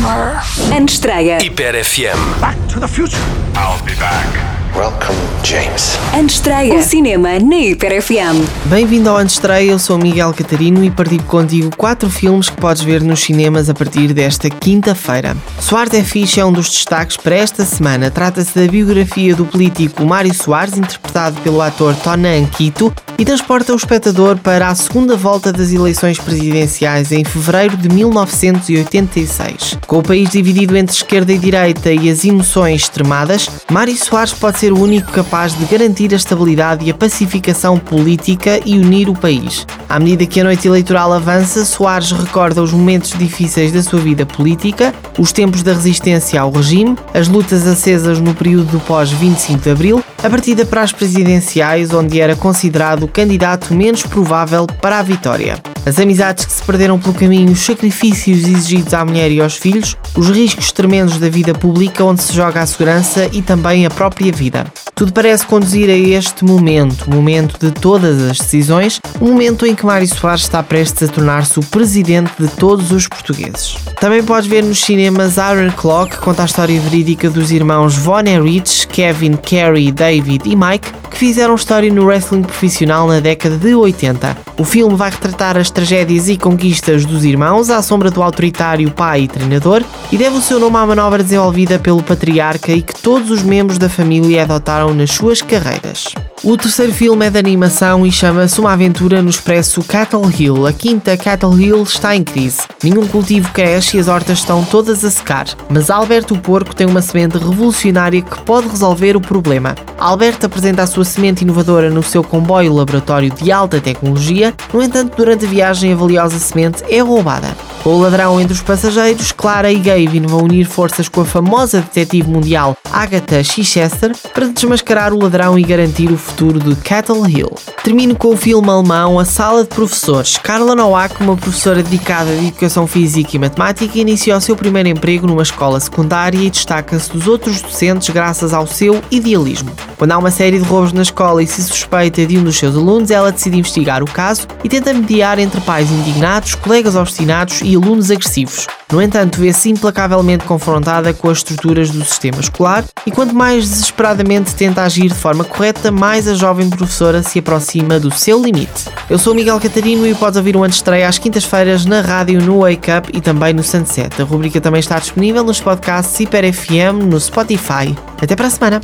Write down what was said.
Summer. Antestreia. Hiper FM. Back to the future. I'll be back. Welcome, James. Antestreia. O cinema na Hiper FM. Bem-vindo ao Antestreia, eu sou o Miguel Catarino e partilho contigo quatro filmes que podes ver nos cinemas a partir desta quinta-feira. Soares é fixe é um dos destaques para esta semana. Trata-se da biografia do político Mário Soares, interpretado pelo ator Tonan Quito, e transporta o espectador para a segunda volta das eleições presidenciais em fevereiro de 1986. Com o país dividido entre esquerda e direita e as emoções extremadas, Mário Soares pode ser o único capaz de garantir a estabilidade e a pacificação política e unir o país. À medida que a noite eleitoral avança, Soares recorda os momentos difíceis da sua vida política, os tempos da resistência ao regime, as lutas acesas no período do pós-25 de Abril, a partida para as presidenciais, onde era considerado candidato menos provável para a vitória. As amizades que se perderam pelo caminho, os sacrifícios exigidos à mulher e aos filhos, os riscos tremendos da vida pública onde se joga a segurança e também a própria vida. Tudo parece conduzir a este momento, o momento de todas as decisões, o momento em que Mário Soares está prestes a tornar-se o presidente de todos os portugueses. Também podes ver nos cinemas Iron Clock, que conta a história verídica dos irmãos Von Erich, Kevin, Carrie, David e Mike, que fizeram história no wrestling profissional na década de 80. O filme vai retratar as tragédias e conquistas dos irmãos à sombra do autoritário pai e treinador e deve o seu nome à manobra desenvolvida pelo patriarca e que todos os membros da família adotaram nas suas carreiras. O terceiro filme é de animação e chama-se Uma Aventura no Expresso Cattle Hill. A quinta Cattle Hill está em crise. Nenhum cultivo cresce e as hortas estão todas a secar. Mas Alberto o Porco tem uma semente revolucionária que pode resolver o problema. Alberto apresenta a sua semente inovadora no seu comboio laboratório de alta tecnologia, no entanto, durante a viagem a valiosa semente é roubada. Com o ladrão entre os passageiros, Clara e Gavin vão unir forças com a famosa detetive mundial Agatha Chichester para desmascarar o ladrão e garantir o futuro de Cattle Hill. Termino com o filme alemão A Sala de Professores. Carla Nowak, uma professora dedicada de Educação Física e Matemática, iniciou seu primeiro emprego numa escola secundária e destaca-se dos outros docentes graças ao seu idealismo. Quando há uma série de roubos na escola e se suspeita de um dos seus alunos, ela decide investigar o caso e tenta mediar entre pais indignados, colegas obstinados e alunos agressivos. No entanto, vê-se implacavelmente confrontada com as estruturas do sistema escolar e quanto mais desesperadamente tenta agir de forma correta, mais a jovem professora se aproxima do seu limite. Eu sou Miguel Catarino e podes ouvir o Antestreia às quintas-feiras na rádio no Wake Up e também no Sunset. A rubrica também está disponível nos podcasts Hiper FM no Spotify. Até para a semana!